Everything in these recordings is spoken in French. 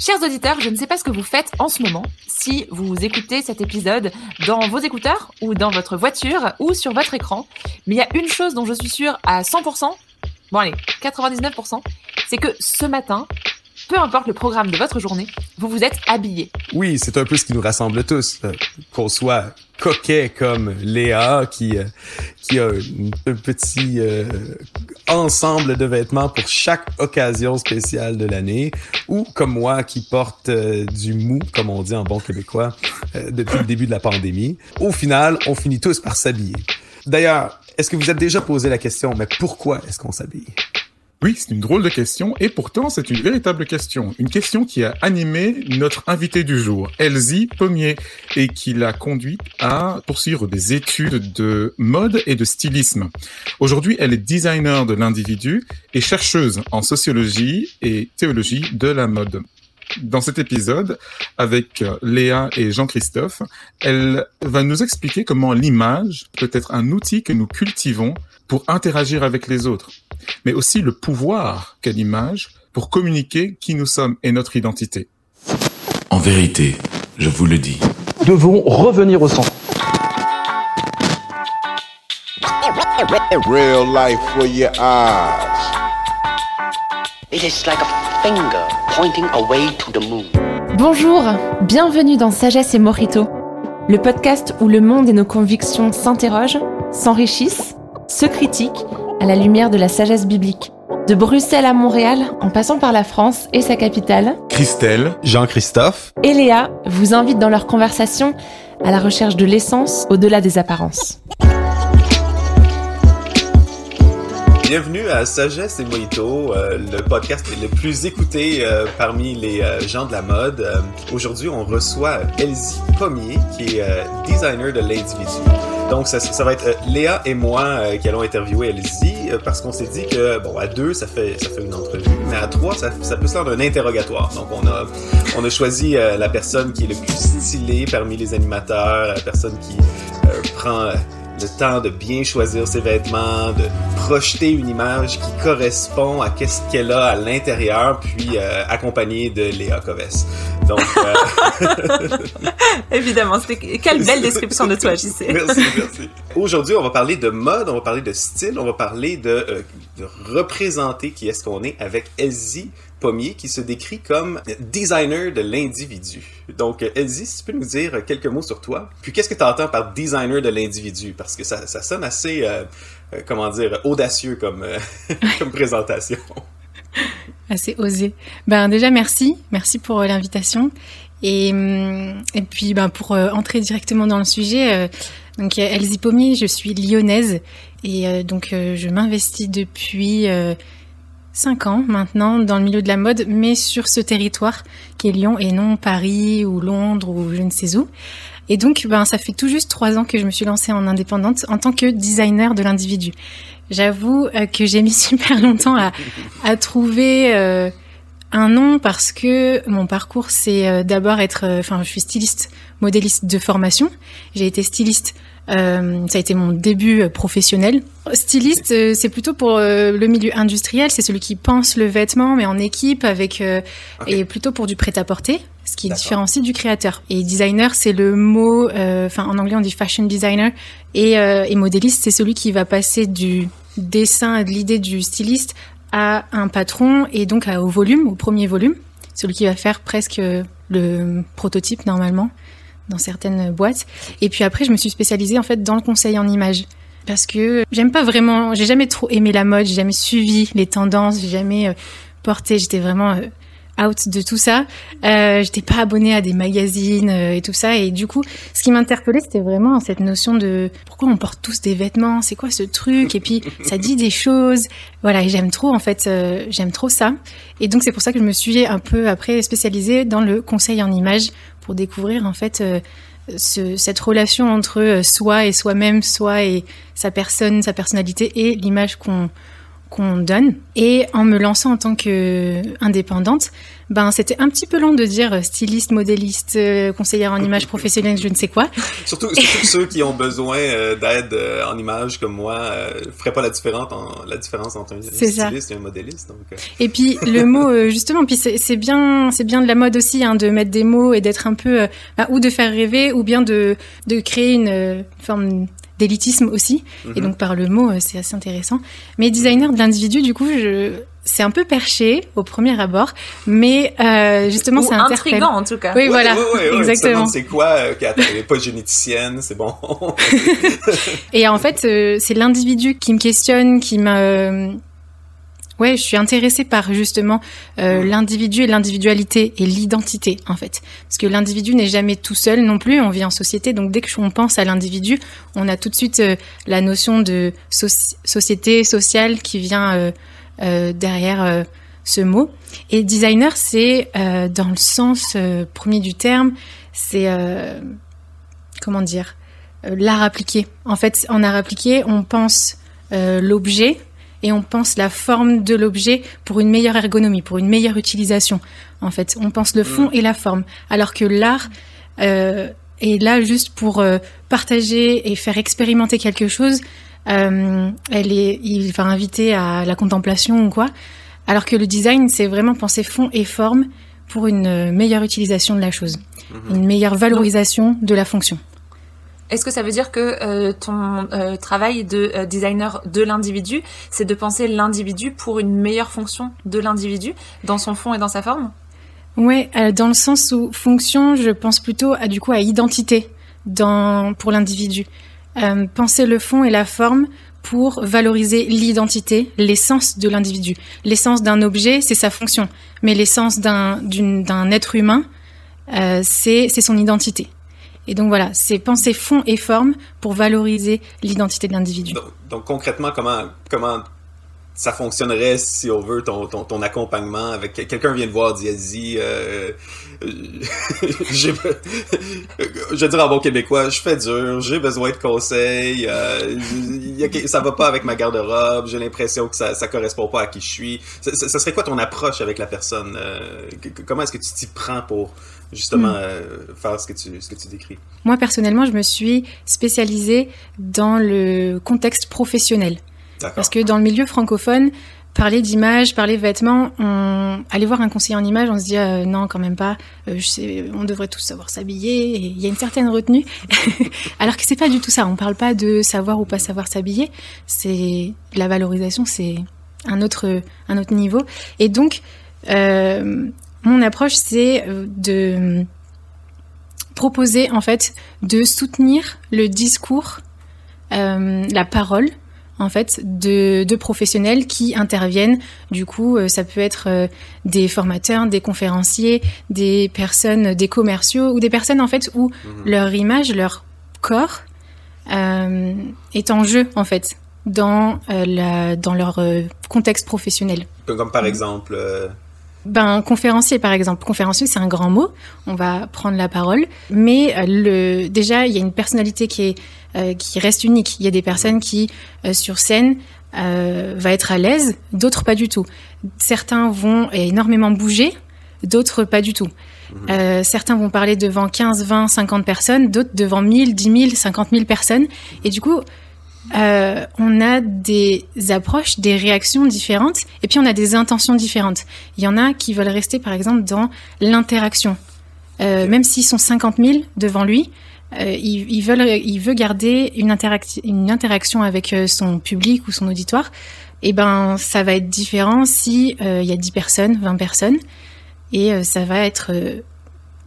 Chers auditeurs, je ne sais pas ce que vous faites en ce moment, si vous écoutez cet épisode dans vos écouteurs ou dans votre voiture ou sur votre écran, mais il y a une chose dont je suis sûre à 100%, bon allez, 99%, c'est que ce matin, peu importe le programme de votre journée, vous vous êtes habillé. Oui, c'est un peu ce qui nous rassemble tous. Euh, qu'on soit coquet comme Léa qui euh, qui a un, petit euh, ensemble de vêtements pour chaque occasion spéciale de l'année ou comme moi qui porte du mou comme on dit en bon québécois depuis le début de la pandémie. Au final, on finit tous par s'habiller. D'ailleurs, est-ce que vous êtes déjà posé la question mais pourquoi est-ce qu'on s'habille? Oui, c'est une drôle de question, et pourtant c'est une véritable question. Une question qui a animé notre invité du jour, Elsie Pommier, et qui l'a conduite à poursuivre des études de mode et de stylisme. Aujourd'hui, elle est designer de l'individu et chercheuse en sociologie et théologie de la mode. Dans cet épisode, avec Léa et Jean-Christophe, elle va nous expliquer comment l'image peut être un outil que nous cultivons pour interagir avec les autres mais aussi le pouvoir qu'a l'image pour communiquer qui nous sommes et notre identité. En vérité, je vous le dis. Devons revenir au centre. Real life for your eyes. It is like a finger pointing away to the moon. Bonjour, bienvenue dans Sagesse et Morito, le podcast où le monde et nos convictions s'interrogent, s'enrichissent, se critiquent à la lumière de la sagesse biblique. De Bruxelles à Montréal, en passant par la France et sa capitale, Christelle, Jean-Christophe et Léa vous invitent dans leur conversation à la recherche de l'essence au-delà des apparences. Bienvenue à Sagesse et Mojito, euh, le podcast le plus écouté euh, parmi les euh, gens de la mode. Aujourd'hui, on reçoit Elsie Pommier, qui est designer de l'individu. Donc, ça, va être Léa et moi qui allons interviewer Elsie, parce qu'on s'est dit que, bon, à deux, ça fait, ça fait une entrevue, mais à trois, ça, ça peut se faire un interrogatoire. Donc, on a, on a choisi la personne qui est le plus stylée parmi les animateurs, la personne qui prend le temps de bien choisir ses vêtements, de projeter une image qui correspond à qu'est-ce qu'elle a à l'intérieur, puis euh, accompagné de Léa Coves. Donc, euh... évidemment, quelle belle description de toi, JC. merci, merci. Aujourd'hui, on va parler de mode, on va parler de style, on va parler de, euh, de représenter qui est-ce qu'on est avec Elsie Pommier qui se décrit comme designer de l'individu. Donc, Elsie, si tu peux nous dire quelques mots sur toi. Puis, qu'est-ce que tu entends par designer de l'individu? Parce que ça, ça sonne assez, euh, euh, comment dire, audacieux comme, euh, comme présentation. Assez osé. Ben, déjà, merci. Merci pour l'invitation. Et, hum, et puis, ben, pour entrer directement dans le sujet, donc, Elsie Pommier, je suis lyonnaise. Et donc, je m'investis depuis cinq ans maintenant dans le milieu de la mode, mais sur ce territoire qui est Lyon et non Paris ou Londres ou je ne sais où. Et donc, ben, ça fait tout juste trois ans que je me suis lancée en indépendante en tant que designer de l'individu. J'avoue euh, que j'ai mis super longtemps à, trouver euh, un nom parce que mon parcours, c'est euh, d'abord être, enfin, je suis styliste, modéliste de formation. J'ai été styliste euh, ça a été mon début euh, professionnel. Styliste, euh, c'est plutôt pour le milieu industriel, c'est celui qui pense le vêtement, mais en équipe, avec et plutôt pour du prêt-à-porter, ce qui différencie du créateur. Et designer, c'est le mot, enfin en anglais on dit fashion designer, et, et modéliste, c'est celui qui va passer du dessin, de l'idée du styliste à un patron et donc au volume, au premier volume, celui qui va faire presque le prototype normalement dans certaines boîtes. Et puis après, je me suis spécialisée en fait dans le conseil en images parce que j'aime pas vraiment, j'ai jamais trop aimé la mode, j'ai jamais suivi les tendances, j'ai jamais euh, porté, j'étais vraiment euh, out de tout ça. Euh, j'étais pas abonnée à des magazines et tout ça. Et du coup, ce qui m'interpellait, c'était vraiment cette notion de pourquoi on porte tous des vêtements, c'est quoi ce truc? Et puis, ça dit des choses. Voilà, et j'aime trop, en fait, j'aime trop ça. Et donc, c'est pour ça que je me suis un peu après spécialisée dans le conseil en images pour découvrir, en fait, ce, cette relation entre soi et soi-même, soi et sa personne, sa personnalité et l'image qu'on qu'on donne. Et en me lançant en tant qu'indépendante, ben c'était un petit peu long de dire styliste, modéliste, euh, conseillère en image professionnelle, je ne sais quoi. Surtout, surtout ceux qui ont besoin euh, d'aide euh, en image comme moi euh, feraient pas la différence, en, la différence entre un ça. styliste et un modéliste. Donc, euh, Et puis le mot euh, justement, puis c'est bien, c'est bien de la mode aussi hein, de mettre des mots et d'être un peu euh, bah, ou de faire rêver ou bien de de créer une euh, forme d'élitisme aussi. Et mhm. donc par le mot, euh, c'est assez intéressant. Mais designer de l'individu, du coup, je c'est un peu perché au premier abord, mais euh, justement interpelle. intriguant en tout cas. Oui, voilà, exactement. C'est quoi euh, qui attends, elle pas généticienne, c'est bon. Et en fait, euh, c'est l'individu qui me questionne, qui me... Ouais, je suis intéressée par justement euh, l'individu et l'individualité et l'identité en fait, parce que l'individu n'est jamais tout seul non plus. On vit en société, donc dès que on pense à l'individu, on a tout de suite euh, la notion de soci- société sociale qui vient euh, derrière ce mot. Et designer, c'est dans le sens premier du terme, c'est comment dire l'art appliqué. En fait, en art appliqué, on pense l'objet et on pense la forme de l'objet pour une meilleure ergonomie, pour une meilleure utilisation. En fait, on pense le fond et la forme, alors que l'art euh, est là juste pour euh, partager et faire expérimenter quelque chose. Euh, elle est, il va inviter à la contemplation ou quoi. Alors que le design, c'est vraiment penser fond et forme pour une euh, meilleure utilisation de la chose, Mhm. une meilleure valorisation de la fonction. Est-ce que ça veut dire que euh, ton euh, travail de euh, designer de l'individu, c'est de penser l'individu pour une meilleure fonction de l'individu dans son fond et dans sa forme? Euh, dans le sens où fonction, je pense plutôt à du coup à identité pour l'individu. Penser le fond et la forme pour valoriser l'identité, l'essence de l'individu. L'essence d'un objet, c'est sa fonction, mais l'essence d'un être humain, c'est son identité. Et donc voilà, c'est penser fond et forme pour valoriser l'identité de l'individu. donc, concrètement, comment, comment ça fonctionnerait si on veut ton, ton, accompagnement avec quelqu'un vient te voir dit Aziz, euh, euh, je vais dire en bon québécois je fais dur j'ai besoin de conseils euh, ça va pas avec ma garde-robe j'ai l'impression que ça ça correspond pas à qui je suis ça, serait quoi ton approche avec la personne euh, comment est-ce que tu t'y prends pour justement euh, faire ce que tu ce que tu décris Moi personnellement, je me suis spécialisée dans le contexte professionnel. Parce que dans le milieu francophone, parler d'image, parler vêtements, on... aller voir un conseiller en image, on se dit euh, non, quand même pas. euh, je sais, on devrait tous savoir s'habiller. Il y a une certaine retenue, alors que c'est pas du tout ça. On parle pas de savoir ou pas savoir s'habiller. C'est la valorisation, c'est un autre un autre niveau. Et donc, euh, mon approche, c'est euh, de proposer en fait de soutenir le discours, euh, la parole en fait de, de professionnels qui interviennent. Du coup, euh, ça peut être euh, des formateurs, des conférenciers, des personnes, des commerciaux ou des personnes en fait où Mhm. leur image, leur corps euh, est en jeu en fait dans euh, la dans leur euh, contexte professionnel. comme, par exemple euh, Ben, conférencier, par exemple. Conférencier, c'est un grand mot. On va prendre la parole. Mais euh, le, déjà, il y a une personnalité qui, est, euh, qui reste unique. Il y a des personnes qui, euh, sur scène, euh, va être à l'aise, d'autres pas du tout. Certains vont énormément bouger, d'autres pas du tout. Euh, certains vont parler devant 15, 20, 50 personnes, d'autres devant 1000, 10 000, 50 000 personnes. Et du coup, euh, on a des approches, des réactions différentes, et puis on a des intentions différentes. Il y en a qui veulent rester, par exemple, dans l'interaction. Euh, Même s'ils sont 50 000 devant lui, euh, il, il, veulent, il veut garder une, interac- une interaction avec son public ou son auditoire. Et ben, ça va être différent si il y a 10 personnes, 20 personnes, et ça va être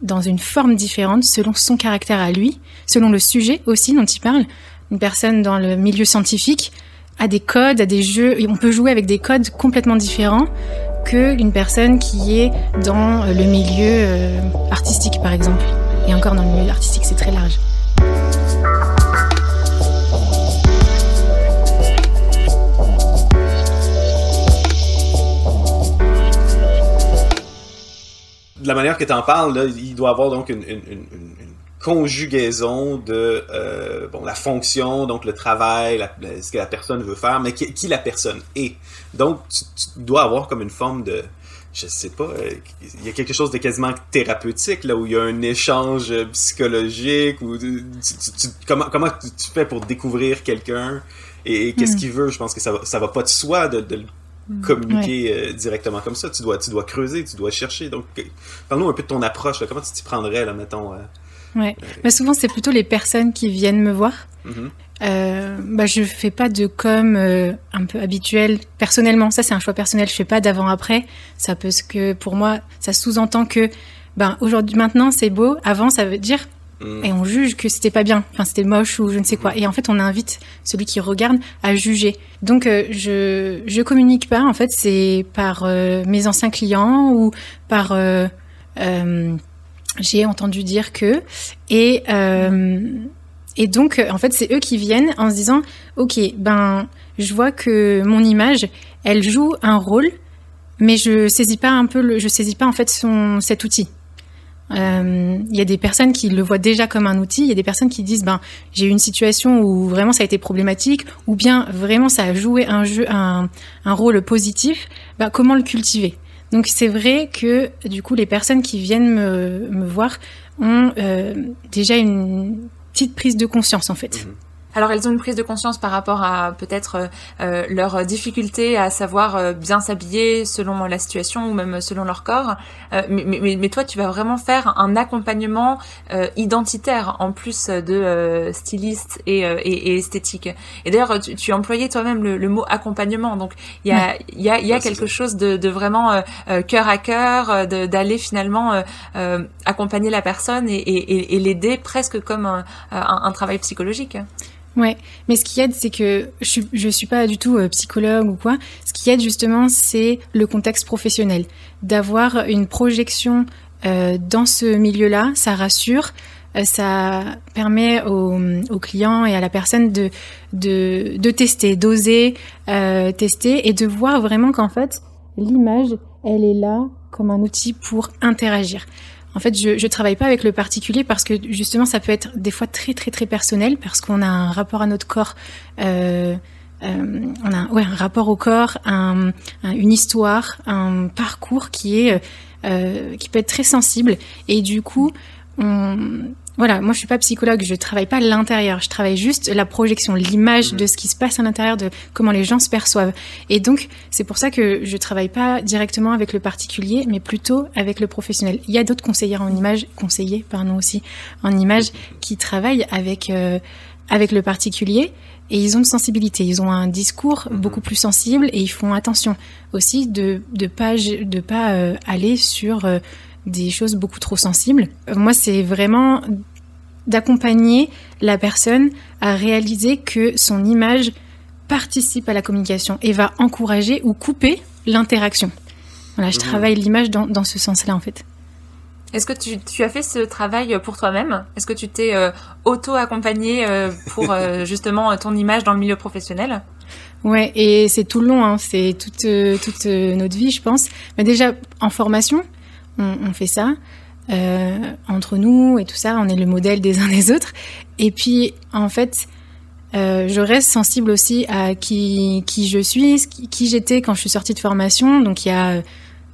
dans une forme différente selon son caractère à lui, selon le sujet aussi dont il parle. Une personne dans le milieu scientifique a des codes, a des jeux, on peut jouer avec des codes complètement différents que une personne qui est dans le milieu euh, artistique, par exemple. Et encore dans le milieu artistique, c'est très large. de la manière que tu en parles, il doit avoir donc une conjugaison de euh, bon la fonction, donc le travail, la, ce que la personne veut faire, mais qui, qui la personne est. Donc tu, tu, dois avoir comme une forme de je sais pas, euh, il y a quelque chose de quasiment thérapeutique là où il y a un échange psychologique ou tu, tu, comment comment tu fais pour découvrir quelqu'un et, et qu'est-ce mm. qu'il veut? Je pense que ça va ça va pas de soi de, de mm. communiquer ouais. euh, directement comme ça. Tu dois tu dois creuser, tu dois chercher. Donc parle-nous un peu de ton approche. Là. Comment tu t'y prendrais là, mettons. Euh, Ouais. Mais souvent, c'est plutôt les personnes qui viennent me voir. Mm -hmm. euh, bah, je fais pas de com euh, un peu habituel personnellement. Ça, c'est un choix personnel. Je fais pas d'avant-après. Ça parce que pour moi, ça sous-entend que ben aujourd'hui, maintenant, c'est beau. Avant, ça veut dire mm. et on juge que c'était pas bien. Enfin, c'était moche ou je ne sais quoi. Et en fait, on invite celui qui regarde à juger. Donc, euh, je je communique pas. En fait, c'est par mes anciens clients ou par j'ai entendu dire que et euh, et donc en fait c'est eux qui viennent en se disant ok ben je vois que mon image elle joue un rôle mais je saisis pas un peu le, je saisis pas en fait son cet outil. Il euh, y a des personnes qui le voient déjà comme un outil. Il y a des personnes qui disent ben j'ai eu une situation où vraiment ça a été problématique ou bien vraiment ça a joué un jeu un, un rôle positif. Ben comment le cultiver? Donc c'est vrai que du coup les personnes qui viennent me, voir ont euh, déjà une petite prise de conscience en fait. Mmh. Alors elles ont une prise de conscience par rapport à peut-être euh, leur difficulté à savoir euh, bien s'habiller selon la situation ou même selon leur corps. Euh, mais, mais, mais, toi, tu vas vraiment faire un accompagnement euh, identitaire en plus de euh, styliste et, et, et, esthétique. Et d'ailleurs, tu, tu employais toi-même le, le, mot accompagnement. Donc il y a, ouais. y a, y a quelque chose de, de vraiment cœur à cœur, d'aller finalement accompagner la personne et, et l'aider presque comme un, un, un travail psychologique. Ouais, mais ce qui aide, c'est que je je suis pas du tout euh, psychologue ou quoi. Ce qui aide justement, c'est le contexte professionnel, d'avoir une projection euh, dans ce milieu-là, ça rassure, euh, ça permet aux, aux, clients et à la personne de de, de tester, d'oser euh, tester et de voir vraiment qu'en fait l'image, elle est là comme un outil pour interagir. En fait, je, je travaille pas avec le particulier parce que justement, ça peut être des fois très très très personnel parce qu'on a un rapport à notre corps. Euh, euh, on a ouais, un rapport au corps, un, un, une histoire, un parcours qui est euh, qui peut être très sensible et du coup, on, voilà, moi je suis pas psychologue, je travaille pas l'intérieur, je travaille juste la projection, l'image de ce qui se passe à l'intérieur, de comment les gens se perçoivent. Et donc c'est pour ça que je travaille pas directement avec le particulier, mais plutôt avec le professionnel. Il y a d'autres conseillères en image, conseillers pardon aussi en image, qui travaillent avec euh, avec le particulier et ils ont une sensibilité, ils ont un discours beaucoup plus sensible et ils font attention aussi de de pas de pas euh, aller sur euh, des choses beaucoup trop sensibles. Moi, c'est vraiment d'accompagner la personne à réaliser que son image participe à la communication et va encourager ou couper l'interaction. Voilà, je mmh. travaille l'image dans, dans, ce sens-là, en fait. Est-ce que tu, tu, as fait ce travail pour toi-même? Est-ce que tu t'es euh, auto-accompagné euh, pour euh, justement ton image dans le milieu professionnel? Ouais, et c'est tout le long, hein, c'est toute, toute notre vie, je pense. Mais déjà, en formation, on, on fait ça euh, entre nous et tout ça. On est le modèle des uns des autres. Et puis, en fait, euh, je reste sensible aussi à qui, qui je suis, qui, qui j'étais quand je suis sortie de formation. Donc, il y a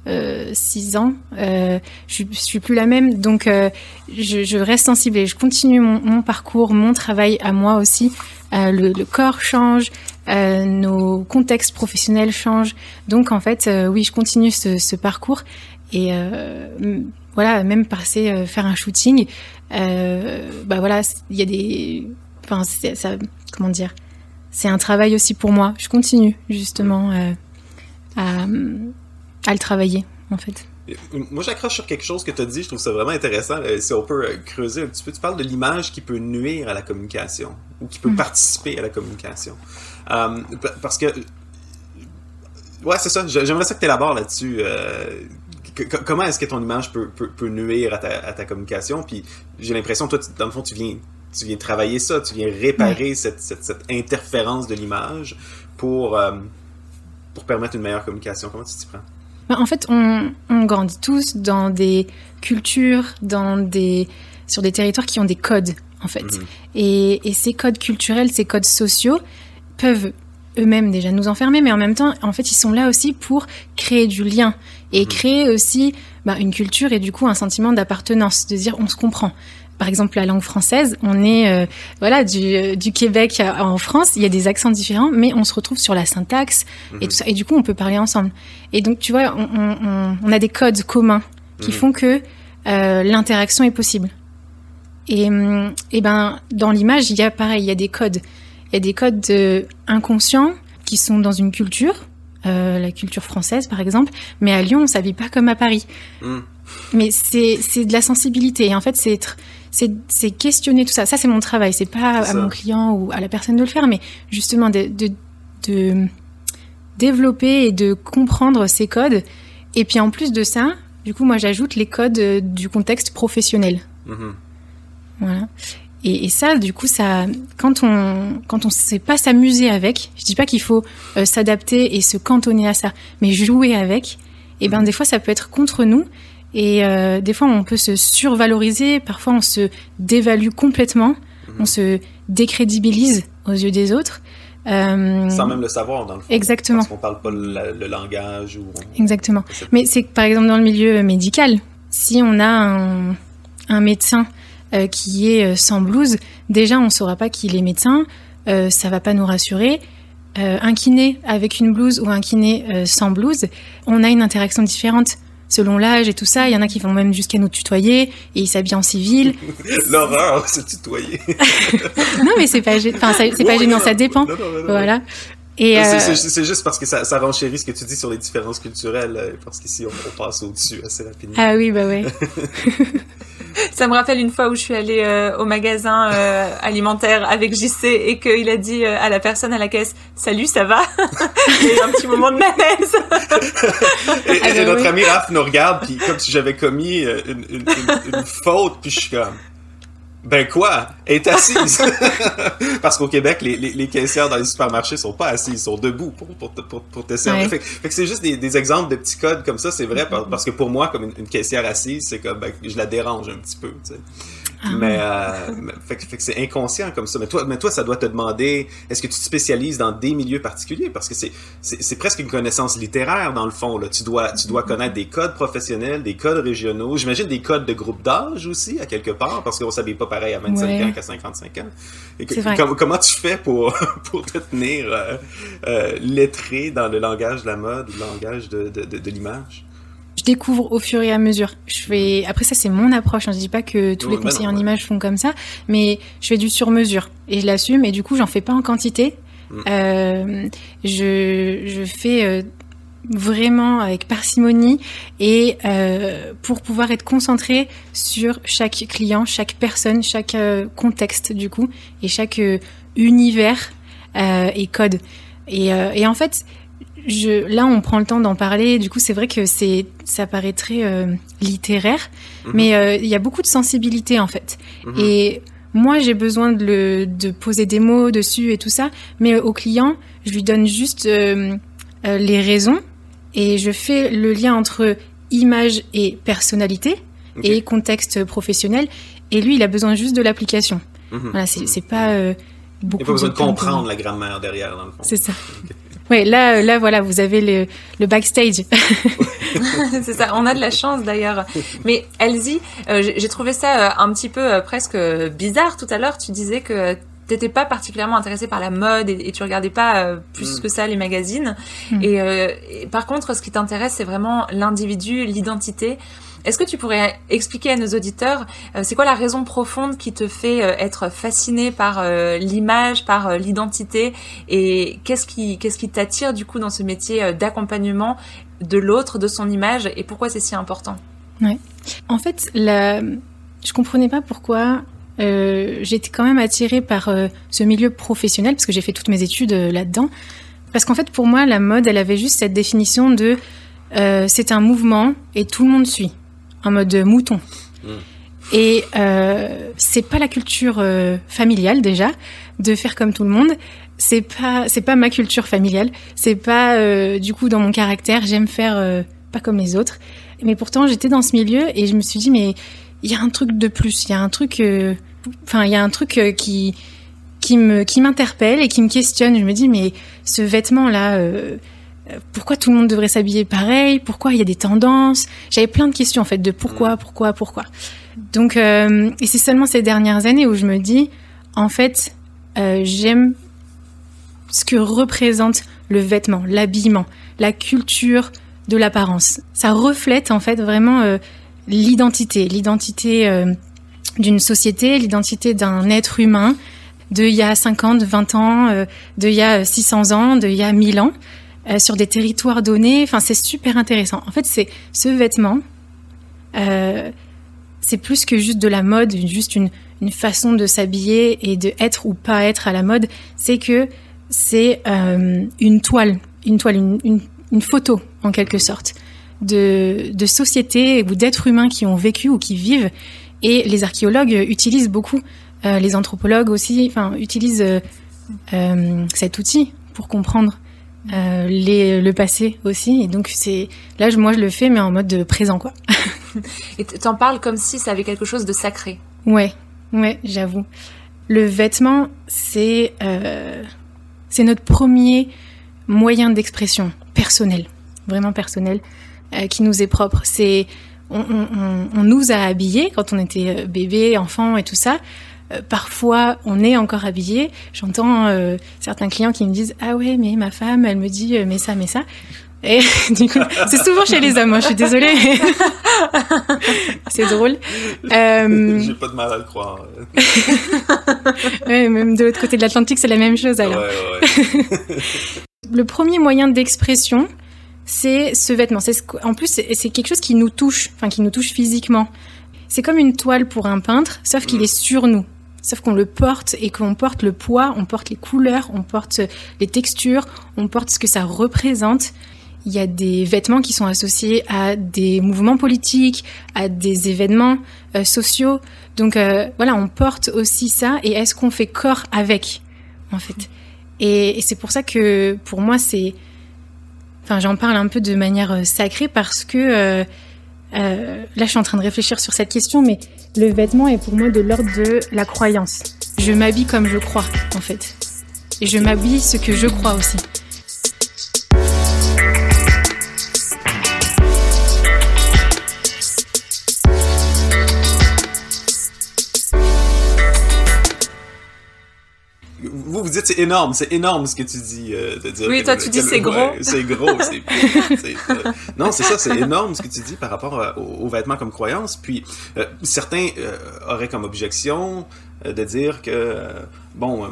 euh, six ans, euh, je, suis plus la même. Donc, euh, je, je, reste sensible et je continue mon, mon, parcours, mon travail à moi aussi. Euh, le, le, corps change, nos contextes professionnels changent. Donc, en fait, oui, je continue ce, ce parcours. Et euh, voilà, même passer euh, faire un shooting, euh, bah voilà, il y a des, enfin, ça, comment dire, c'est un travail aussi pour moi. Je continue justement à, à le travailler en fait. Moi, j'accroche sur quelque chose que tu as dit, je trouve ça vraiment intéressant. Si on peut creuser un petit peu, tu parles de l'image qui peut nuire à la communication ou qui peut mmh. participer à la communication. Euh, parce que, ouais, c'est ça, j'aimerais ça que tu élabores là-dessus. Euh, comment est-ce que ton image peut, peut, peut nuire à ta, à ta, communication? Puis j'ai l'impression, toi, tu, dans le fond, tu viens, tu viens travailler ça, tu viens réparer cette, cette, cette, interférence de l'image pour, euh, pour permettre une meilleure communication. Comment tu t'y prends? En fait, on, on, grandit tous dans des cultures, dans des sur des territoires qui ont des codes, en fait. Mhm. Et, et ces codes culturels, ces codes sociaux peuvent eux-mêmes déjà nous enfermer, mais en même temps, en fait, ils sont là aussi pour créer du lien et Mhm. créer aussi bah, une culture et du coup un sentiment d'appartenance, de dire on se comprend. Par exemple, la langue française, on est euh, voilà du, euh, du Québec à- en France, il y a des accents différents, mais on se retrouve sur la syntaxe et Mhm. tout ça, et du coup on peut parler ensemble. Et donc tu vois, on, on- on- on a des codes communs qui Mhm. font que euh, l'interaction est possible. Et, hum, et ben dans l'image, il y a pareil, il y a des codes. Il y a des codes inconscients qui sont dans une culture, euh, la culture française par exemple, mais à Lyon on s'habille pas comme à Paris. Mhm. Mais c'est de la sensibilité. Et en fait, c'est c'est questionner tout ça. Ça c'est mon travail. C'est pas à mon client ou à la personne de le faire, mais justement de de, de développer et de comprendre ces codes. Et puis en plus de ça, du coup, moi j'ajoute les codes euh, du contexte professionnel. Mhm. Voilà. Et, et ça, du coup, ça, quand on, quand on sait pas s'amuser avec, je dis pas qu'il faut euh, s'adapter et se cantonner à ça, mais jouer avec, et ben des fois ça peut être contre nous. Et euh, des fois on peut se survaloriser, parfois on se dévalue complètement, on se décrédibilise aux yeux des autres. Euh, Sans même le savoir, dans le fond. Exactement. Parce qu'on parle pas le, le langage ou... on- Exactement. Mais c'est que par exemple dans le milieu médical, si on a un, un médecin euh, qui est euh, sans blouse, déjà on saura pas qu'il est médecin, euh, ça va pas nous rassurer. Euh, un kiné avec une blouse ou un kiné sans blouse, on a une interaction différente selon l'âge et tout ça. Il y en a qui vont même jusqu'à nous tutoyer et ils s'habillent en civil. L'horreur, c'est tutoyer. non mais c'est pas, gê- enfin ça- c'est pas gênant, ça dépend. non, non. Voilà. Et C'est- euh, C'est juste parce que ça, ça renchérit ce que tu dis sur les différences culturelles, euh, parce qu'ici, on, on passe au-dessus assez rapidement. ah oui bah ouais. Ça me rappelle une fois où je suis allée euh, au magasin euh, alimentaire avec JC et qu'il a dit euh, à la personne à la caisse Salut, ça va Il y a eu un petit moment de malaise. Et, Ah et ben notre oui. ami Raph nous regarde, puis comme si j'avais commis une, une, une- une faute, puis je suis comme... Ben quoi? Elle est assise! Parce qu'au Québec, les, les, les caissières dans les supermarchés sont pas assises, ils sont debout pour, pour, pour, pour te servir. Ouais. Fait, que- fait que c'est juste des, des exemples de petits codes comme ça, c'est vrai, par- parce que pour moi, comme une, une caissière assise, c'est comme, ben, je la dérange un petit peu, tu sais. Ah mais, euh, fait, fait que c'est inconscient comme ça. Mais toi, mais toi, ça doit te demander, est-ce que tu te spécialises dans des milieux particuliers? Parce que c'est, c'est, presque une connaissance littéraire, dans le fond, là. Tu dois, tu dois connaître des codes professionnels, des codes régionaux, j'imagine des codes de groupe d'âge aussi, à quelque part, parce qu'on s'habille pas pareil à 25 Ouais. ans qu'à 55 ans. Et que- C'est vrai. com- comment tu fais pour, pour te tenir euh, euh, lettré dans le langage de la mode, le langage de, de, de, de l'image? Je découvre au fur et à mesure. Je fais après ça c'est mon approche. hein. Je dis pas que tous Ouais, les bah conseillers non, en image font comme ça, mais je fais du sur mesure et je l'assume et du coup j'en fais pas en quantité. Mm. Euh, je je fais euh, vraiment avec parcimonie et euh, pour pouvoir être concentré sur chaque client, chaque personne, chaque euh, contexte du coup et chaque euh, univers euh, et code. Et, euh, et en fait, je, là, on prend le temps d'en parler. Du coup, c'est vrai que c'est, ça paraît très euh, littéraire, Mhm. mais euh, il y a beaucoup de sensibilité en fait. Mhm. Et moi, j'ai besoin de, le, de poser des mots dessus et tout ça, mais au client, je lui donne juste euh, euh, les raisons et je fais le lien entre image et personnalité et contexte professionnel. Et lui, il a besoin juste de l'application. Mhm. Voilà, c'est, pas euh, Il beaucoup. n'y a pas besoin de comprendre la grammaire derrière, dans le fond. C'est ça. Ouais, là, euh, là, voilà, vous avez le, le backstage. c'est ça, on a de la chance d'ailleurs. Mais Elsie, euh, j'ai trouvé ça euh, un petit peu euh, presque bizarre tout à l'heure. Tu disais que t'étais pas particulièrement intéressée par la mode et, et tu regardais pas euh, plus Mm. que ça les magazines. Mm. Et, euh, et par contre, ce qui t'intéresse, c'est vraiment l'individu, l'identité. Est-ce que tu pourrais expliquer à nos auditeurs, euh, c'est quoi la raison profonde qui te fait euh, être fasciné par euh, l'image, par l'identité, et qu'est-ce qui, qu'est-ce qui t'attire du coup dans ce métier d'accompagnement de l'autre, de son image, et pourquoi c'est si important? En fait, la... je comprenais pas pourquoi j'étais quand même attirée par ce milieu professionnel, parce que j'ai fait toutes mes études là-dedans. Parce qu'en fait, pour moi, la mode, elle avait juste cette définition de c'est un mouvement et tout le monde suit, en mode mouton. Mm. Et euh, c'est pas la culture euh, familiale déjà de faire comme tout le monde. C'est pas c'est pas ma culture familiale. C'est pas euh, du coup dans mon caractère. J'aime faire euh, pas comme les autres. Mais pourtant j'étais dans ce milieu et je me suis dit mais il y a un truc de plus, il y a un truc, euh, enfin, il y a un truc euh, qui qui me qui m'interpelle et qui me questionne. Je me dis mais ce vêtement là, euh, pourquoi tout le monde devrait s'habiller pareil? Pourquoi il y a des tendances? J'avais plein de questions en fait de pourquoi, pourquoi, pourquoi. Donc euh, et c'est seulement ces dernières années où je me dis en fait euh, j'aime ce que représente le vêtement, l'habillement, la culture de l'apparence. Ça reflète en fait vraiment euh, l'identité, l'identité d'une société, l'identité d'un être humain de il y a 50, 20 ans, de il y a 600 ans, de il y a 1000 ans, euh, sur des territoires donnés. Enfin, c'est super intéressant. En fait, c'est ce vêtement, euh, c'est plus que juste de la mode, juste une, façon de s'habiller et de être ou pas être à la mode. C'est que c'est euh, une toile, une toile, une, photo en quelque sorte de, de sociétés ou d'êtres humains qui ont vécu ou qui vivent. Et les archéologues utilisent beaucoup, les anthropologues aussi, enfin utilisent cet outil pour comprendre euh, les, le passé aussi. Et donc c'est là, je- moi, je le fais, mais en mode présent, quoi. Et t'en parles comme si ça avait quelque chose de sacré. Ouais, ouais, j'avoue. Le vêtement, c'est euh, c'est notre premier moyen d'expression personnel, vraiment personnel, euh, qui nous est propre. C'est on, on- nous a habillés quand on était euh, bébé, enfant et tout ça. Euh, parfois, on est encore habillé. J'entends euh, certains clients qui me disent ah ouais, mais ma femme, elle me dit euh, mais ça, mais ça. Et du coup, c'est souvent chez les hommes. hein, je suis désolée. c'est drôle. Euh, J'ai pas de mal à le croire. Ouais, même de l'autre côté de l'Atlantique, c'est la même chose alors. ouais, ouais. Le premier moyen d'expression, c'est ce vêtement. C'est ce en plus, c'est c'est quelque chose qui nous touche, enfin qui nous touche physiquement. C'est comme une toile pour un peintre, sauf qu'il Mm. est sur nous. Sauf qu'on le porte et qu'on porte le poids, on porte les couleurs, on porte les textures, on porte ce que ça représente. Il y a des vêtements qui sont associés à des mouvements politiques, à des événements euh, sociaux. Donc euh, voilà, on porte aussi ça. Et est-ce qu'on fait corps avec, en fait? Et, et c'est pour ça que pour moi c'est, enfin j'en parle un peu de manière euh, sacrée parce que euh, euh, là je suis en train de réfléchir sur cette question, mais le vêtement est pour moi de l'ordre de la croyance. Je m'habille comme je crois, en fait. Et je m'habille ce que je crois aussi. Dites c'est énorme, c'est énorme ce que tu dis. euh, de dire Oui, toi, tu dis c'est gros. ouais, c'est gros, c'est. euh, non, c'est ça, c'est énorme ce que tu dis par rapport euh, aux, aux vêtements comme croyance. Puis euh, certains auraient comme objection de dire que bon, euh,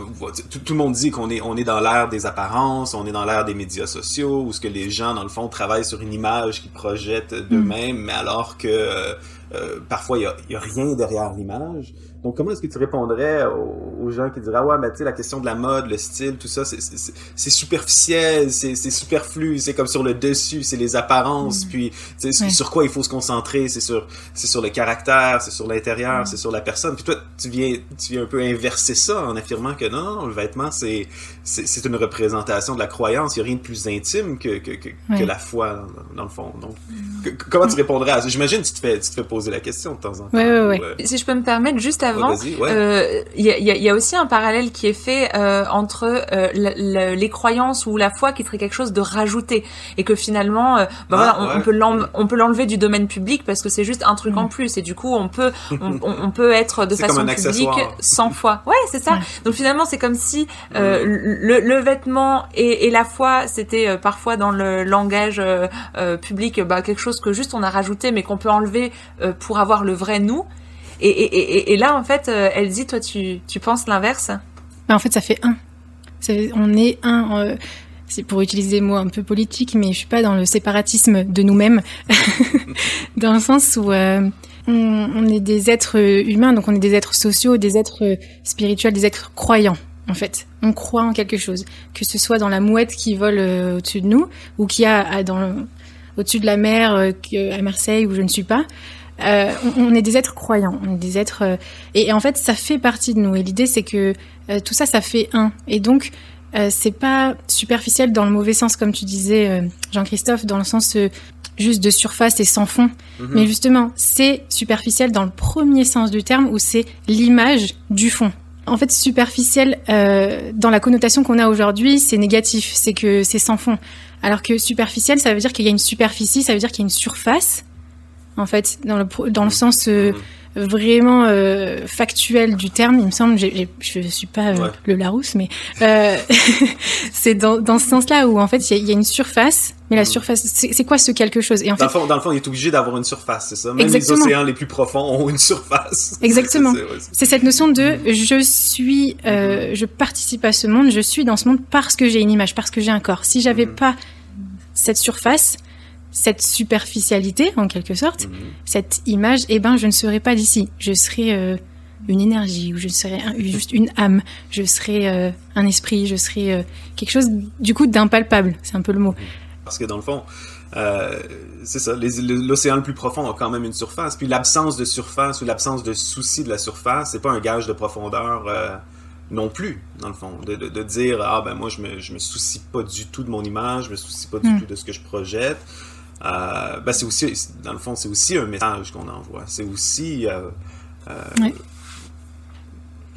tout, tout le monde dit qu'on est on est dans l'ère des apparences, on est dans l'ère des médias sociaux où ce que les gens dans le fond travaillent sur une image qu'ils projettent d'eux-mêmes, mais alors que euh, euh, parfois il y a, il y a rien derrière l'image. Donc, comment est-ce que tu répondrais aux, aux gens qui diraient, ah ouais, mais tu sais, la question de la mode, le style, tout ça, c'est- superficiel, c'est c'est superflu, c'est comme sur le dessus, c'est les apparences, puis tu sais, Ouais. sur quoi il faut se concentrer, c'est sur, c'est sur le caractère, c'est sur l'intérieur, c'est sur la personne. Puis toi, tu viens, tu viens un peu inverser ça en que non, le vêtement, c'est c'est c'est une représentation de la croyance, il n'y a rien de plus intime que, que, que, que la foi, dans, dans le fond. Donc, que- comment tu répondrais à ça? J'imagine que tu te fais, tu te fais poser la question de temps en temps. Ouais, ouais, ouais. ou, euh, Si je peux me permettre, juste avant, ouais, vas-y, ouais. euh, il y, a, il y a- y a aussi un parallèle qui est fait euh, entre euh, la- la- les croyances ou la foi qui serait quelque chose de rajouté et que finalement, Ah, voilà, on, ouais. on on peut l'enlever du domaine public parce que c'est juste un truc en plus et du coup on peut on, peut être de façon publique sans foi. Ouais, c'est ça. Ouais. Donc finalement c'est comme si euh, le, vêtement et, la foi c'était euh, parfois dans le langage euh, euh, public bah, quelque chose que juste on a rajouté mais qu'on peut enlever pour avoir le vrai nous. Et, là, en fait, elle dit, toi, tu, penses l'inverse? Bah, en fait, ça fait un. On est un. c'est pour utiliser des mots un peu politiques, mais je suis pas dans le séparatisme de nous-mêmes, dans le sens où on est des êtres humains, donc on est des êtres sociaux, des êtres spirituels, des êtres croyants. En fait, on croit en quelque chose, que ce soit dans la mouette qui vole euh, au-dessus de nous ou qui a à- dans le- au-dessus de la mer euh, à Marseille où je ne suis pas. Euh, on, on est des êtres croyants, on est des êtres euh, et, et en fait ça fait partie de nous. Et l'idée c'est que euh, tout ça, ça fait un. Et donc, euh, c'est pas superficiel dans le mauvais sens, comme tu disais, euh, Jean-Christophe, dans le sens euh, juste de surface et sans fond. Mhm. Mais justement, c'est superficiel dans le premier sens du terme, où c'est l'image du fond. En fait, superficiel, euh, dans la connotation qu'on a aujourd'hui, c'est négatif, c'est que c'est sans fond. Alors que superficiel, ça veut dire qu'il y a une superficie, ça veut dire qu'il y a une surface. En fait, dans le, dans le sens euh, Mhm. Vraiment euh, factuel du terme, il me semble, j'ai- je suis pas euh, Ouais. le Larousse, mais euh, c'est dans, dans ce sens-là où en fait il y, a- il y a une surface, mais la Mhm. surface, c'est quoi ce quelque chose? Et en Dans le, fond, dans le fond, il est obligé d'avoir une surface, c'est ça? Même Exactement. les océans les plus profonds ont une surface. Exactement. C'est- cette notion de je suis, euh, je participe à ce monde, je suis dans ce monde parce que j'ai une image, parce que j'ai un corps. Si j'avais Mhm. pas cette surface, cette superficialité en quelque sorte, Mhm. cette image, eh ben je ne serais pas d'ici. Je serais euh, une énergie, ou je serais un- juste une âme, je serais euh, un esprit, je serais euh, quelque chose du coup d'impalpable. C'est un peu le mot. Parce que dans le fond, c'est ça, l'océan le plus profond a quand même une surface. Puis l'absence de surface ou l'absence de souci de la surface, c'est pas un gage de profondeur non plus, dans le fond. De, de- de dire, ah ben moi, je me, je me soucie pas du tout de mon image, je me soucie pas du Mm. tout de ce que je projette. Euh, ben c'est aussi, dans le fond, c'est aussi un message qu'on envoie. C'est aussi. euh, euh.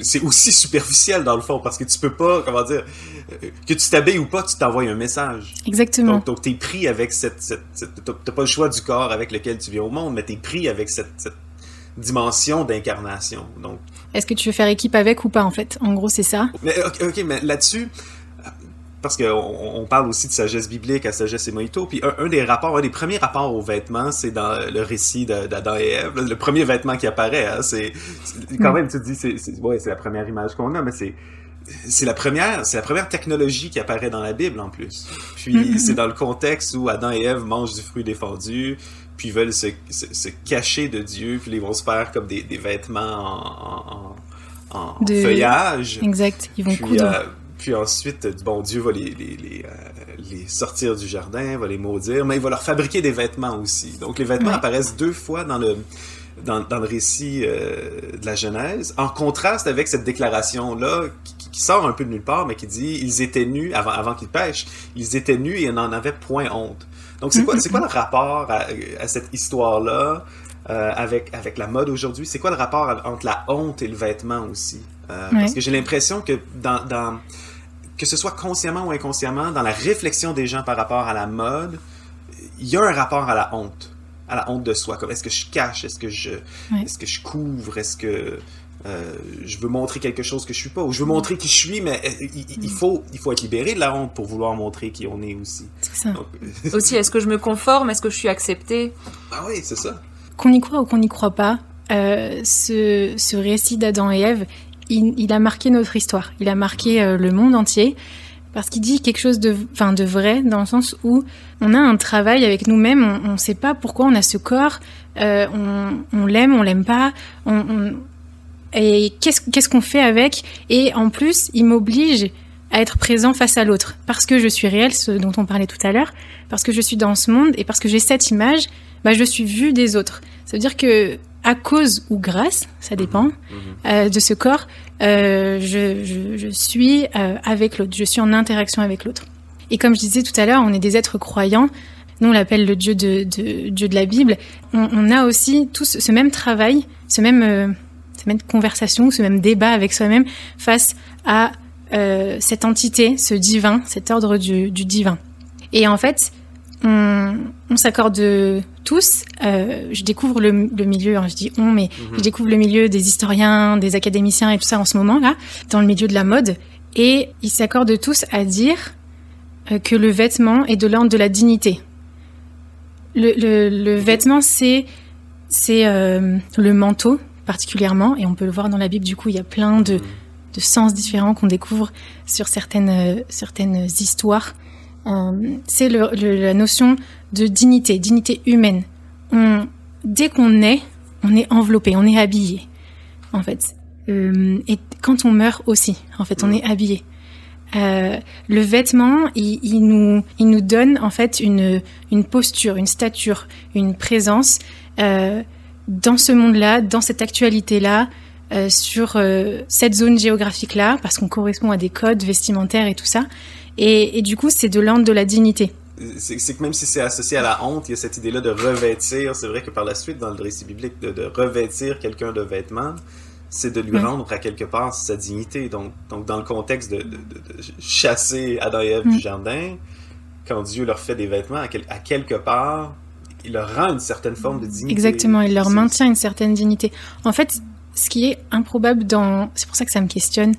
C'est aussi superficiel dans le fond parce que tu peux pas, comment dire, euh, que tu t'habilles ou pas, tu t'envoies un message. Exactement. Donc, donc t'es pris avec cette, cette, cette- t'as pas le choix du corps avec lequel tu viens au monde, mais t'es pris avec cette, cette dimension d'incarnation. Donc, Est-ce que tu veux faire équipe avec ou pas en fait? En gros, c'est ça. mais ok, ok, mais là-dessus, parce qu'on on parle aussi de sagesse biblique à sagesse et mojito, puis un, un des rapports, un des premiers rapports aux vêtements, c'est dans le récit d'Adam et Ève, le premier vêtement qui apparaît. Hein, c'est quand Mm. même, tu te dis, c'est ouais, la première image qu'on a, mais c'est c'est la première, c'est la première technologie qui apparaît dans la Bible en plus. Puis Mhm. c'est dans le contexte où Adam et Ève mangent du fruit défendu, puis veulent se, se, se cacher de Dieu, puis ils vont se faire comme des, des vêtements en, en, en- en De- feuillage. Exact. Ils vont Puis, coudre. euh, puis ensuite, euh, bon, Dieu va les, les, les, euh, les sortir du jardin, va les maudire, mais il va leur fabriquer des vêtements aussi. Donc les vêtements apparaissent deux fois dans le, dans, dans le récit euh, de la Genèse, en contraste avec cette déclaration-là qui, sort un peu de nulle part, mais qui dit ils étaient nus avant, avant qu'ils pêchent, ils étaient nus et ils n'en avaient point honte. Donc c'est quoi, c'est quoi le rapport à, à cette histoire-là euh, avec, avec la mode aujourd'hui? C'est quoi le rapport entre la honte et le vêtement aussi? Euh, Parce que j'ai l'impression que dans, dans que ce soit consciemment ou inconsciemment, dans la réflexion des gens par rapport à la mode, il y a un rapport à la honte, à la honte de soi. Comme est-ce que je cache, est-ce que je, est-ce que je couvre, est-ce que euh, je veux montrer quelque chose que je suis pas, ou je veux montrer qui je suis, mais euh, il, il- il faut, il faut être libéré de la honte pour vouloir montrer qui on est aussi. C'est ça. Donc, Aussi, est-ce que je me conforme Est-ce que je suis acceptée ah oui, c'est ça. Qu'on y croit ou qu'on n'y croit pas, euh, ce, ce récit d'Adam et Ève, il, a marqué notre histoire. Il a marqué euh, le monde entier parce qu'il dit quelque chose de, de vrai dans le sens où on a un travail avec nous-mêmes. On ne sait pas pourquoi on a ce corps. euh, on l'aime, on l'aime pas. Et qu'est-ce qu'est-ce qu'on fait avec? Et en plus, il m'oblige à être présent face à l'autre parce que je suis réel, ce dont on parlait tout à l'heure, parce que je suis dans ce monde et parce que j'ai cette image bah, je suis vue des autres. Ça veut dire que à cause ou grâce, ça dépend, Mhm. euh, de ce corps, euh, je, je, je suis euh, avec l'autre, je suis en interaction avec l'autre. Et comme je disais tout à l'heure, on est des êtres croyants. Nous, on l'appelle le Dieu de, de, Dieu de la Bible. On, on a aussi tout ce, ce même travail, ce même, cette même conversation, ce même débat avec soi-même face à cette entité, ce divin, cet ordre du, du divin. Et en fait, on, on s'accorde tous. euh, je découvre le, le milieu, hein, je dis on, mais Mhm. je découvre le milieu des historiens, des académiciens et tout ça en ce moment là, dans le milieu de la mode, et ils s'accordent tous à dire euh, que le vêtement est de l'ordre de la dignité. Le, le, le vêtement, c'est c'est euh, le manteau particulièrement, et on peut le voir dans la Bible. Du coup, il y a plein de, de sens différents qu'on découvre sur certaines certaines histoires. Euh, c'est la notion de dignité, dignité humaine. On, dès qu'on naît, on est enveloppé, on est habillé, en fait. Euh, et quand on meurt aussi, en fait, on Mhm. est habillé. Euh, le vêtement, il, il nous, il nous donne en fait une, une posture, une stature, une présence euh, dans ce monde-là, dans cette actualité-là, euh, sur euh, cette zone géographique-là, parce qu'on correspond à des codes vestimentaires et tout ça. Et, et du coup, c'est de l'ordre de la dignité. C'est que même si c'est associé à la honte, il y a cette idée-là de revêtir. C'est vrai que par la suite, dans le récit biblique, de, de revêtir quelqu'un de vêtements, c'est de lui rendre à quelque part sa dignité. Donc, donc dans le contexte de, de- de- de chasser Adam et Ève Mm. du jardin, quand Dieu leur fait des vêtements, à, quel- à quelque part, il leur rend une certaine forme de dignité. Exactement, il leur maintient une certaine dignité. En fait, ce qui est improbable dans... C'est pour ça que ça me questionne,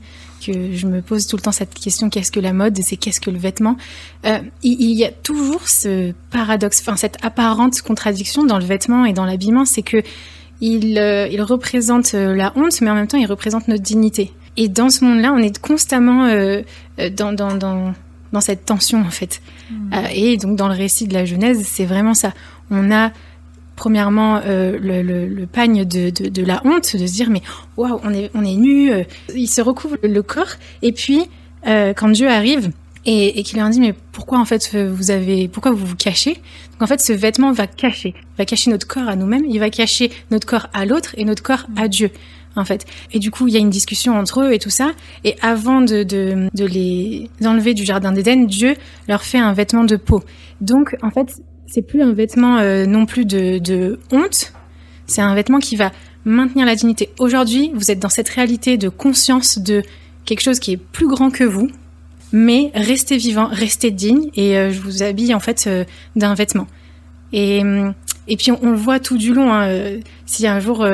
que je me pose tout le temps cette question, qu'est-ce que la mode c'est qu'est-ce que le vêtement? Euh, il, y a toujours ce paradoxe, enfin cette apparente contradiction dans le vêtement et dans l'habillement, c'est que il, euh, il représente euh, la honte, mais en même temps, il représente notre dignité. Et dans ce monde-là, on est constamment euh, dans, dans, dans, dans cette tension, en fait. Euh, et donc, dans le récit de la Genèse, c'est vraiment ça. On a, premièrement, euh, le, le, le pagne de, de, de la honte, de se dire, mais waouh, on est, on est nu. euh, il se recouvre le corps. Et puis, euh, quand Dieu arrive et, et qu'il leur dit, mais pourquoi, en fait, vous avez, pourquoi vous vous cachez? Donc, en fait, ce vêtement va cacher, va cacher notre corps à nous-mêmes, il va cacher notre corps à l'autre et notre corps à Dieu. En fait. Et du coup, il y a une discussion entre eux et tout ça. Et avant de, de, de les enlever du jardin d'Éden, Dieu leur fait un vêtement de peau. Donc, en fait, c'est plus un vêtement euh, non plus de, honte, c'est un vêtement qui va maintenir la dignité. Aujourd'hui, vous êtes dans cette réalité de conscience de quelque chose qui est plus grand que vous, mais restez vivant, restez digne, et euh, je vous habille en fait euh, d'un vêtement. Et, et puis on, le voit tout du long. Hein, a un jour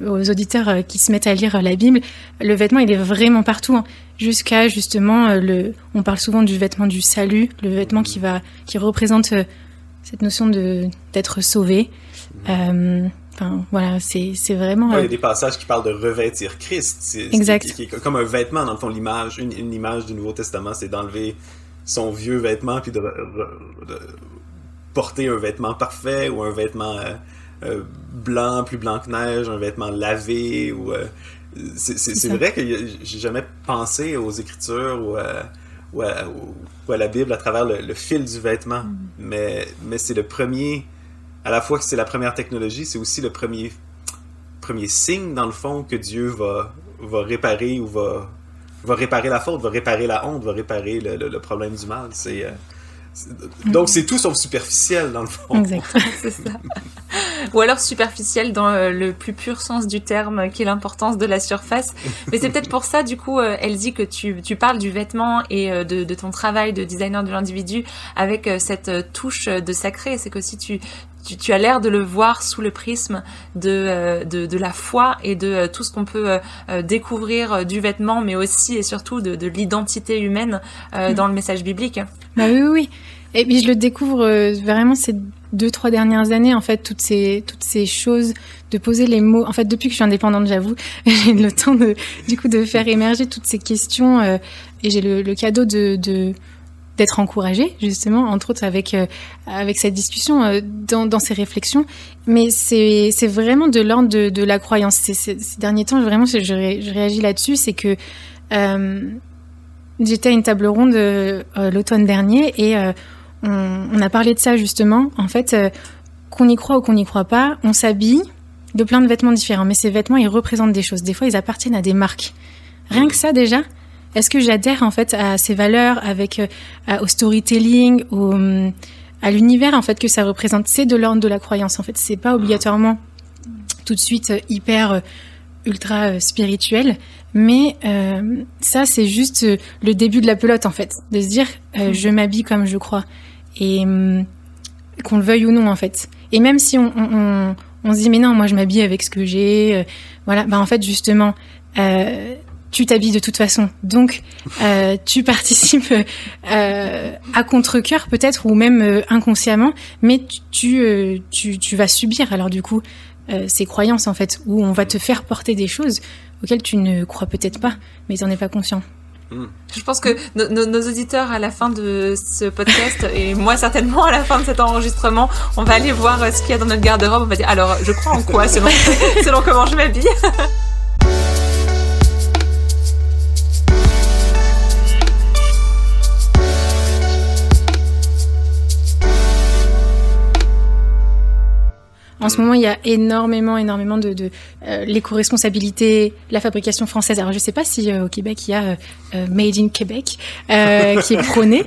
aux auditeurs qui se mettent à lire la Bible, le vêtement il est vraiment partout, hein, jusqu'à justement le. On parle souvent du vêtement du salut, le vêtement qui va, qui représente cette notion de d'être sauvé. Euh, Enfin voilà, c'est vraiment. Ouais, il y a des passages qui parlent de revêtir Christ. Exact. Qui, qui est comme un vêtement, dans le fond, l'image, une, une image du Nouveau Testament, c'est d'enlever son vieux vêtement puis de, porter un vêtement parfait ou un vêtement euh, euh, blanc, plus blanc que neige, un vêtement lavé ou. c'est, vrai que j'ai jamais pensé aux Écritures ou ou à, ou à la Bible à travers le, le fil du vêtement, mais, mais c'est le premier à la fois que c'est la première technologie, c'est aussi le premier, premier signe, dans le fond, que Dieu va, va réparer ou va, va réparer la faute, va réparer la honte, va réparer le, le- le problème du mal. C'est, euh, c'est- donc, c'est tout sauf superficiel, dans le fond. Exact. c'est ça. Ou alors superficiel dans euh, le plus pur sens du terme, qui est l'importance de la surface. Mais c'est peut-être pour ça, du coup, euh, Elsie, que tu, tu parles du vêtement et euh, de, de ton travail de designer de l'individu avec cette touche de sacré. C'est qu'aussi tu, tu, tu as l'air de le voir sous le prisme de, euh, de, de la foi et de euh, tout ce qu'on peut euh, découvrir du vêtement, mais aussi et surtout de, de l'identité humaine euh, Mm. dans le message biblique. Bah oui, oui, oui. Et puis je le découvre vraiment ces deux, trois dernières années, en fait, toutes ces, toutes ces choses, de poser les mots. En fait, depuis que je suis indépendante, j'avoue, j'ai le temps de, du coup, de faire émerger toutes ces questions. et j'ai le, le cadeau de, de d'être encouragée, justement, entre autres avec euh, avec cette discussion, euh, dans, dans ces réflexions. Mais c'est vraiment de l'ordre de, de la croyance. Ces derniers temps, vraiment, je, je, ré- je réagis là-dessus, c'est que euh, J'étais à une table ronde l'automne dernier et on, a parlé de ça justement. En fait, qu'on y croit ou qu'on n'y croit pas, on s'habille de plein de vêtements différents. Mais ces vêtements, ils représentent des choses. Des fois, ils appartiennent à des marques. Rien que ça déjà. Est-ce que j'adhère en fait à ces valeurs, avec euh, à- au storytelling, au, à l'univers en fait que ça représente? C'est de l'ordre de la croyance. En fait, c'est pas obligatoirement tout de suite euh, hyper euh, ultra euh, spirituel, mais euh, ça c'est juste euh, le début de la pelote en fait, de se dire euh, je m'habille comme je crois et hum, qu'on le veuille ou non en fait. Et même si on, on, on, on se dit mais non moi je m'habille avec ce que j'ai, euh, voilà, bah en fait justement euh, tu t'habilles de toute façon, donc euh, tu participes euh, à contre-cœur peut-être ou même euh, inconsciemment, mais tu tu, euh, tu tu vas subir alors du coup euh, ces croyances en fait où on va te faire porter des choses auxquelles tu ne crois peut-être pas, mais tu n'en es pas conscient. Je pense que no- no- nos auditeurs à la fin de ce podcast et moi certainement à la fin de cet enregistrement, on va aller voir ce qu'il y a dans notre garde-robe. On va dire alors je crois en quoi selon, selon comment je m'habille. En ce moment, il y a énormément, énormément de, de euh, l'éco-responsabilité, la fabrication française. Alors, je sais pas si euh, au Québec, il y a euh, euh, Made in Québec euh, qui est prôné,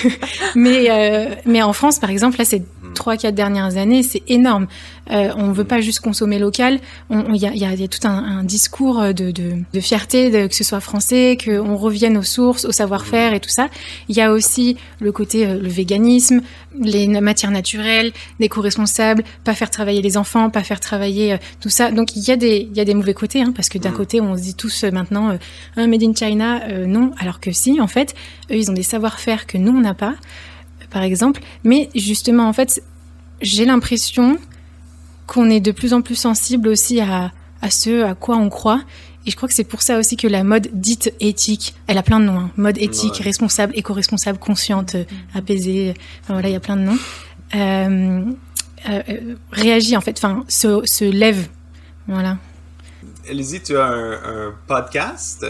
mais euh, mais en France, par exemple, là, ces trois, quatre dernières années, c'est énorme. Euh, on veut pas juste consommer local. Il y, a, il y, a, il y a tout un, un discours de, de, de fierté, de, que ce soit français, qu'on revienne aux sources, au savoir-faire et tout ça. Il y a aussi le côté euh, le véganisme, les matières naturelles, l'éco-responsable, pas faire travailler les enfants, pas faire travailler euh, tout ça. Donc il y a des il y a des mauvais côtés, hein, parce que d'un Mm. côté on se dit tous euh, maintenant euh, un made in China, euh, non, alors que si en fait eux ils ont des savoir-faire que nous on n'a pas, euh, par exemple. Mais justement en fait j'ai l'impression qu'on est de plus en plus sensible aussi à à ce à quoi on croit. Et je crois que c'est pour ça aussi que la mode dite éthique, elle a plein de noms. hein. Mode éthique, Ouais. responsable, éco-responsable, consciente, euh, apaisée. Enfin voilà, il y a plein de noms. Euh, euh, euh, réagit en fait, enfin se, se lève. Voilà. Elsie, tu as un, un podcast?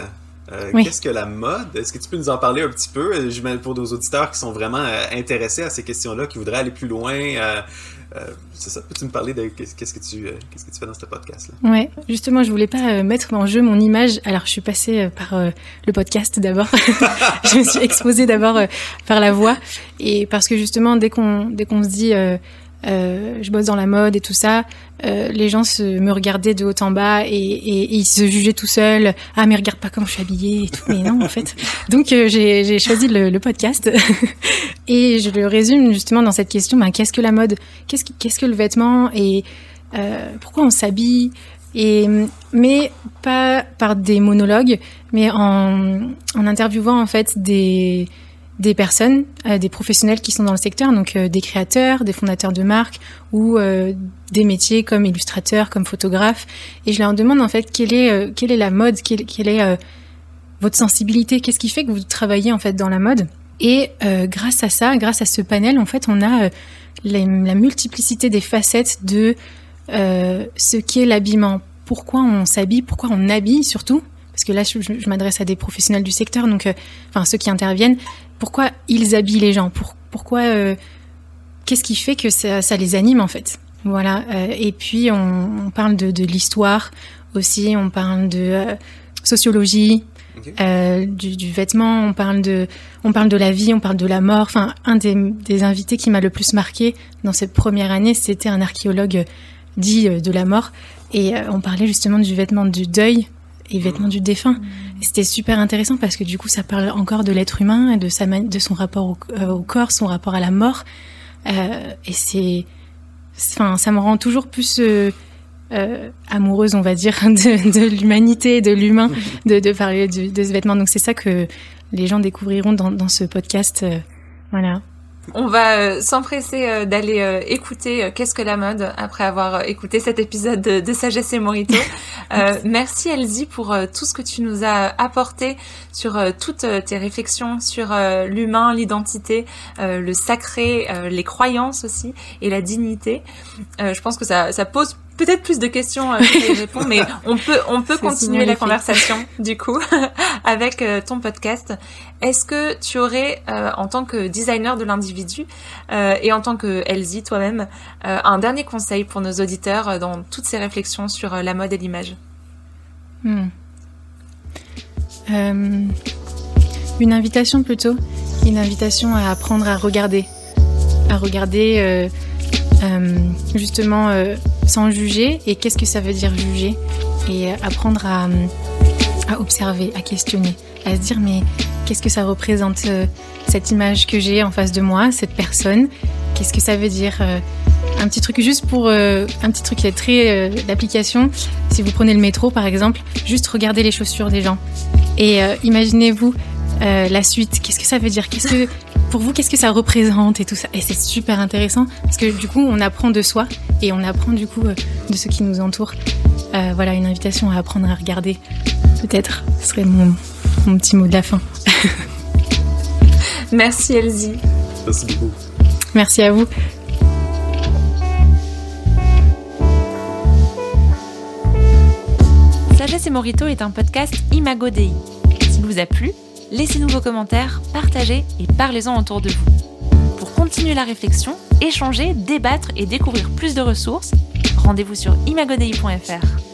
Euh, Oui. Qu'est-ce que la mode? Est-ce que tu peux nous en parler un petit peu? Euh, pour nos auditeurs qui sont vraiment euh, intéressés à ces questions-là, qui voudraient aller plus loin. Euh, c'est ça. Peux-tu me parler de qu'est- qu'est-ce que tu qu'est-ce que tu fais dans ce podcast-là? Ouais, justement, je voulais pas mettre en jeu mon image. Alors, je suis passée par le podcast d'abord. je me suis exposée d'abord par la voix et parce que justement, dès qu'on dès qu'on se dit euh, je bosse dans la mode et tout ça, euh, les gens se, me regardaient de haut en bas et, et- et ils se jugeaient tout seuls. Ah mais regarde pas comment je suis habillée et tout. Mais non en fait. Donc euh, j'ai choisi le, le podcast et je le résume justement dans cette question. Ben, qu'est-ce que la mode? Qu'est-ce qu'est-ce que le vêtement? Et euh, pourquoi on s'habille? Et mais pas par des monologues, mais en, en interviewant en fait des des personnes, euh, des professionnels qui sont dans le secteur, donc euh, des créateurs, des fondateurs de marques ou euh, des métiers comme illustrateur, comme photographe, et je leur demande en fait quelle est quelle est la mode, quelle, quelle est votre sensibilité, qu'est-ce qui fait que vous travaillez en fait dans la mode? Et grâce à ça, grâce à ce panel, en fait, on a la multiplicité des facettes de ce qu'est l'habillement, pourquoi on s'habille, pourquoi on habille surtout, parce que là je, m'adresse à des professionnels du secteur, donc enfin ceux qui interviennent, pourquoi ils habillent les gens, pour, pourquoi, euh, qu'est-ce qui fait que ça, ça les anime en fait, voilà. euh, et puis on, on parle de, de l'histoire aussi, on parle de euh, sociologie. Euh, du, du vêtement, on parle de, on parle de la vie, on parle de la mort. Enfin, un des, des invités qui m'a le plus marqué dans cette première année, c'était un archéologue dit euh, de la mort, et euh, on parlait justement du vêtement du deuil et vêtement du défunt. Et c'était super intéressant parce que du coup, ça parle encore de l'être humain et de sa, de son rapport au, euh, au corps, son rapport à la mort. Euh, et c'est, enfin, ça me rend toujours plus euh, euh, amoureuse, on va dire, de, de l'humanité, de l'humain, de, de parler de, de ce vêtement. Donc c'est ça que les gens découvriront dans, dans ce podcast. euh, voilà. On va euh, s'empresser euh, d'aller euh, écouter Qu'est-ce que la mode après avoir écouté cet épisode de, de Sagesse et Morito. Euh, merci Elsie pour tout ce que tu nous as apporté sur toutes tes réflexions sur l'humain, l'identité, le sacré, les croyances aussi et la dignité. Je pense que ça, ça pose peut-être plus de questions euh, y répond, mais on peut on peut continuer la conversation du coup avec euh, ton podcast. Est-ce que tu aurais, euh, en tant que designer de l'individu euh, et en tant que Elsie toi-même, un dernier conseil pour nos auditeurs dans toutes ces réflexions sur la mode et l'image? Hmm. Une invitation plutôt, une invitation à apprendre à regarder, à regarder euh, justement euh, sans juger et qu'est-ce que ça veut dire juger et euh, apprendre à, observer, à questionner, à se dire mais qu'est-ce que ça représente cette image que j'ai en face de moi, cette personne, qu'est-ce que ça veut dire un petit truc juste pour un petit truc qui est très d'application. Si vous prenez le métro par exemple, juste regardez les chaussures des gens et imaginez-vous euh, la suite. Qu'est-ce que ça veut dire? Qu'est-ce que pour vous qu'est-ce que ça représente et tout ça? Et c'est super intéressant parce que du coup on apprend de soi et on apprend du coup euh, de ce qui nous entoure. Euh, voilà une invitation à apprendre à regarder. Peut-être ce serait mon, mon petit mot de la fin. Merci Elsie. Merci beaucoup. Merci à vous. Sagesse et Morito est un podcast Imago Dei. S'il vous a plu, laissez-nous vos commentaires, partagez et parlez-en autour de vous. Pour continuer la réflexion, échanger, débattre et découvrir plus de ressources, rendez-vous sur imagodei.fr.